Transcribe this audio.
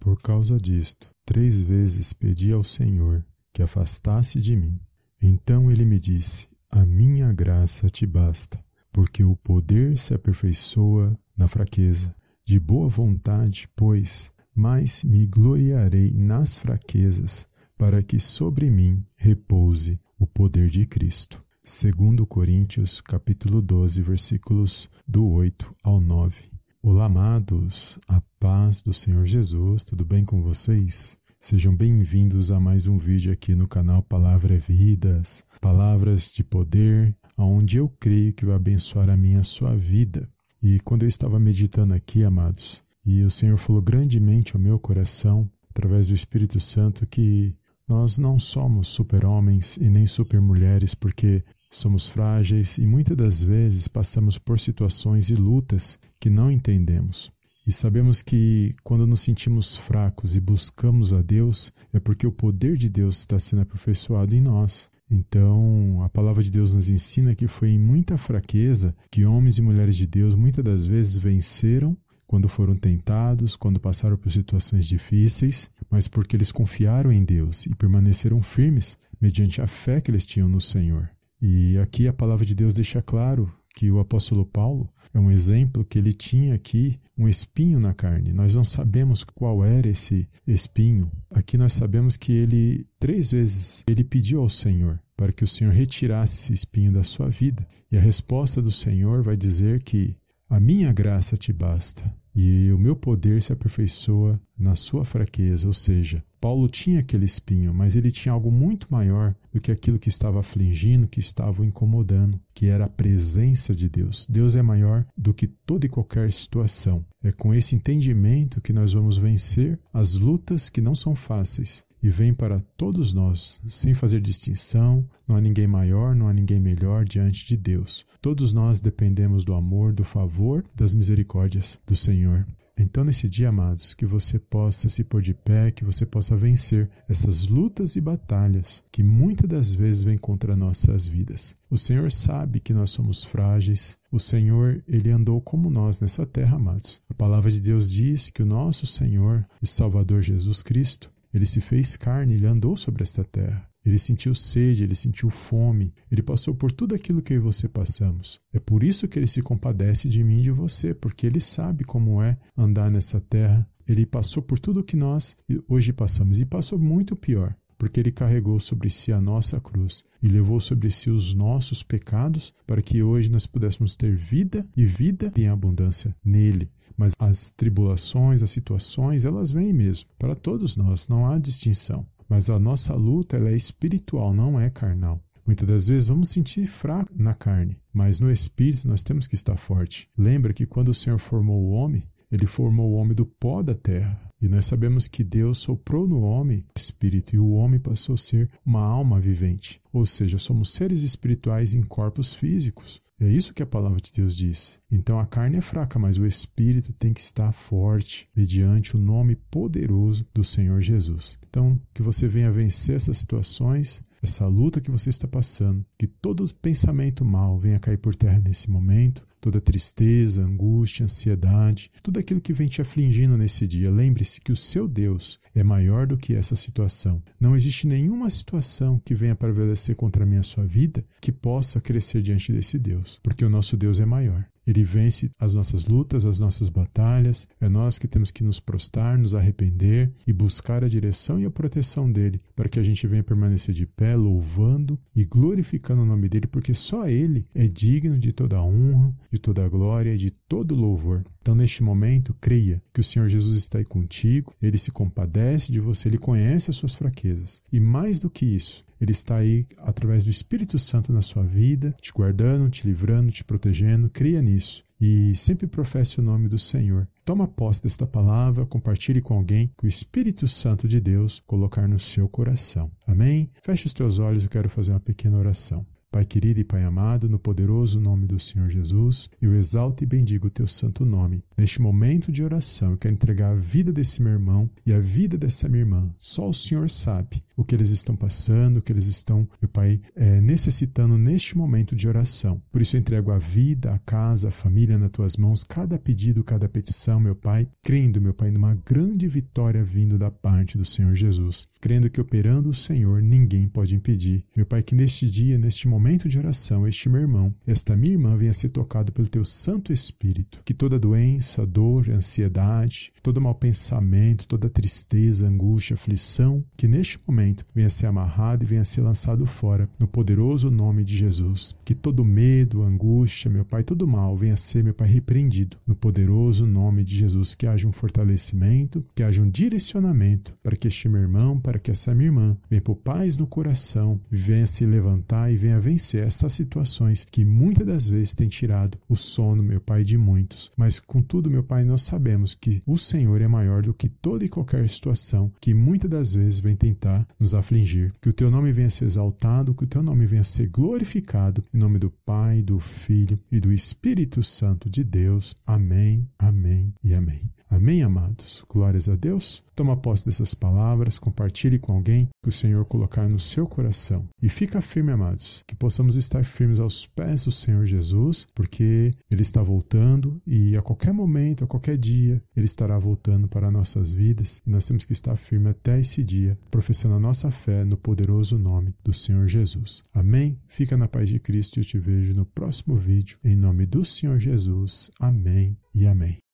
Por causa disto, três vezes pedi ao Senhor que afastasse de mim. Então ele me disse: A minha graça te basta, porque o poder se aperfeiçoa na fraqueza. De boa vontade, pois, mais me gloriarei nas fraquezas, para que sobre mim repouse o poder de Cristo. Segundo Coríntios, capítulo 12, versículos do 8 ao 9. Olá, amados, a paz do Senhor Jesus, tudo bem com vocês? Sejam bem-vindos a mais um vídeo aqui no canal Palavra é Vidas, palavras de poder, aonde eu creio que vai abençoar a minha a sua vida. E quando eu estava meditando aqui, amados, e o Senhor falou grandemente ao meu coração, através do Espírito Santo, que nós não somos super-homens e nem super-mulheres, porque Somos frágeis e muitas das vezes passamos por situações e lutas que não entendemos. E sabemos que quando nos sentimos fracos e buscamos a Deus, é porque o poder de Deus está sendo aperfeiçoado em nós. Então, a palavra de Deus nos ensina que foi em muita fraqueza que homens e mulheres de Deus muitas das vezes venceram quando foram tentados, quando passaram por situações difíceis, mas porque eles confiaram em Deus e permaneceram firmes mediante a fé que eles tinham no Senhor. E aqui a palavra de Deus deixa claro que o apóstolo Paulo é um exemplo que ele tinha aqui um espinho na carne. Nós não sabemos qual era esse espinho. Aqui nós sabemos que ele três vezes ele pediu ao Senhor para que o Senhor retirasse esse espinho da sua vida. E a resposta do Senhor vai dizer que a minha graça te basta e o meu poder se aperfeiçoa na sua fraqueza, ou seja, Paulo tinha aquele espinho, mas ele tinha algo muito maior do que aquilo que estava afligindo, que estava o incomodando, que era a presença de Deus. Deus é maior do que toda e qualquer situação. É com esse entendimento que nós vamos vencer as lutas que não são fáceis e vêm para todos nós, sem fazer distinção. Não há ninguém maior, não há ninguém melhor diante de Deus. Todos nós dependemos do amor, do favor, das misericórdias do Senhor. Então, nesse dia, amados, que você possa se pôr de pé, que você possa vencer essas lutas e batalhas que muitas das vezes vêm contra nossas vidas. O Senhor sabe que nós somos frágeis. O Senhor, ele andou como nós nessa terra, amados. A palavra de Deus diz que o nosso Senhor e Salvador Jesus Cristo, ele se fez carne, ele andou sobre esta terra. Ele sentiu sede, ele sentiu fome, ele passou por tudo aquilo que eu e você passamos. É por isso que ele se compadece de mim e de você, porque ele sabe como é andar nessa terra. Ele passou por tudo que nós hoje passamos e passou muito pior, porque ele carregou sobre si a nossa cruz e levou sobre si os nossos pecados, para que hoje nós pudéssemos ter vida e vida em abundância nele. Mas as tribulações, as situações, elas vêm mesmo para todos nós, não há distinção. Mas a nossa luta ela é espiritual, não é carnal. Muitas das vezes vamos sentir fraco na carne, mas no espírito nós temos que estar forte. Lembra que quando o Senhor formou o homem, ele formou o homem do pó da terra. E nós sabemos que Deus soprou no homem espírito e o homem passou a ser uma alma vivente. Ou seja, somos seres espirituais em corpos físicos. É isso que a palavra de Deus diz. Então a carne é fraca, mas o espírito tem que estar forte mediante o nome poderoso do Senhor Jesus. Então, que você venha vencer essas situações, essa luta que você está passando, que todo pensamento mal venha cair por terra nesse momento, toda tristeza, angústia, ansiedade, tudo aquilo que vem te afligindo nesse dia. Lembre-se que o seu Deus é maior do que essa situação. Não existe nenhuma situação que venha prevalecer contra a minha sua vida que possa crescer diante desse Deus, porque o nosso Deus é maior. Ele vence as nossas lutas, as nossas batalhas. É nós que temos que nos prostrar, nos arrepender e buscar a direção e a proteção dele, para que a gente venha permanecer de pé, louvando e glorificando o nome dele, porque só ele é digno de toda a honra, de toda a glória e de todo louvor. Então, neste momento, creia que o Senhor Jesus está aí contigo, ele se compadece de você, ele conhece as suas fraquezas. E mais do que isso, ele está aí através do Espírito Santo na sua vida, te guardando, te livrando, te protegendo. Creia nisso e sempre professe o nome do Senhor. Toma posse desta palavra, compartilhe com alguém que o Espírito Santo de Deus colocar no seu coração. Amém? Feche os teus olhos, eu quero fazer uma pequena oração. Pai querido e Pai amado, no poderoso nome do Senhor Jesus, eu exalto e bendigo o teu santo nome. Neste momento de oração, eu quero entregar a vida desse meu irmão e a vida dessa minha irmã. Só o Senhor sabe o que eles estão passando, o que eles estão, meu Pai, é, necessitando neste momento de oração. Por isso eu entrego a vida, a casa, a família nas tuas mãos, cada pedido, cada petição, meu Pai, crendo, meu Pai, numa grande vitória vindo da parte do Senhor Jesus. Crendo que operando o Senhor, ninguém pode impedir. Meu Pai, que neste dia, neste momento de oração, este meu irmão, esta minha irmã venha ser tocado pelo teu Santo Espírito. Que toda doença, dor, ansiedade, todo mau pensamento, toda tristeza, angústia, aflição, que neste momento venha ser amarrado e venha ser lançado fora, no poderoso nome de Jesus. Que todo medo, angústia, meu Pai, todo mal venha ser, meu Pai, repreendido, no poderoso nome de Jesus. Que haja um fortalecimento, que haja um direcionamento para que este meu irmão, para que essa minha irmã venha por paz no coração, venha se levantar e venha vencer essas situações que muitas das vezes têm tirado o sono, meu Pai, de muitos. Mas contudo, meu Pai, nós sabemos que o Senhor é maior do que toda e qualquer situação que muitas das vezes vem tentar nos afligir. Que o teu nome venha ser exaltado, que o teu nome venha ser glorificado, em nome do Pai, do Filho e do Espírito Santo de Deus. Amém, amém e amém. Amém, amados? Glórias a Deus. Toma posse dessas palavras, compartilhe com alguém que o Senhor colocar no seu coração. E fica firme, amados, que possamos estar firmes aos pés do Senhor Jesus, porque Ele está voltando e a qualquer momento, a qualquer dia, Ele estará voltando para nossas vidas e nós temos que estar firmes até esse dia, professando a nossa fé no poderoso nome do Senhor Jesus. Amém? Fica na paz de Cristo e eu te vejo no próximo vídeo. Em nome do Senhor Jesus. Amém e amém.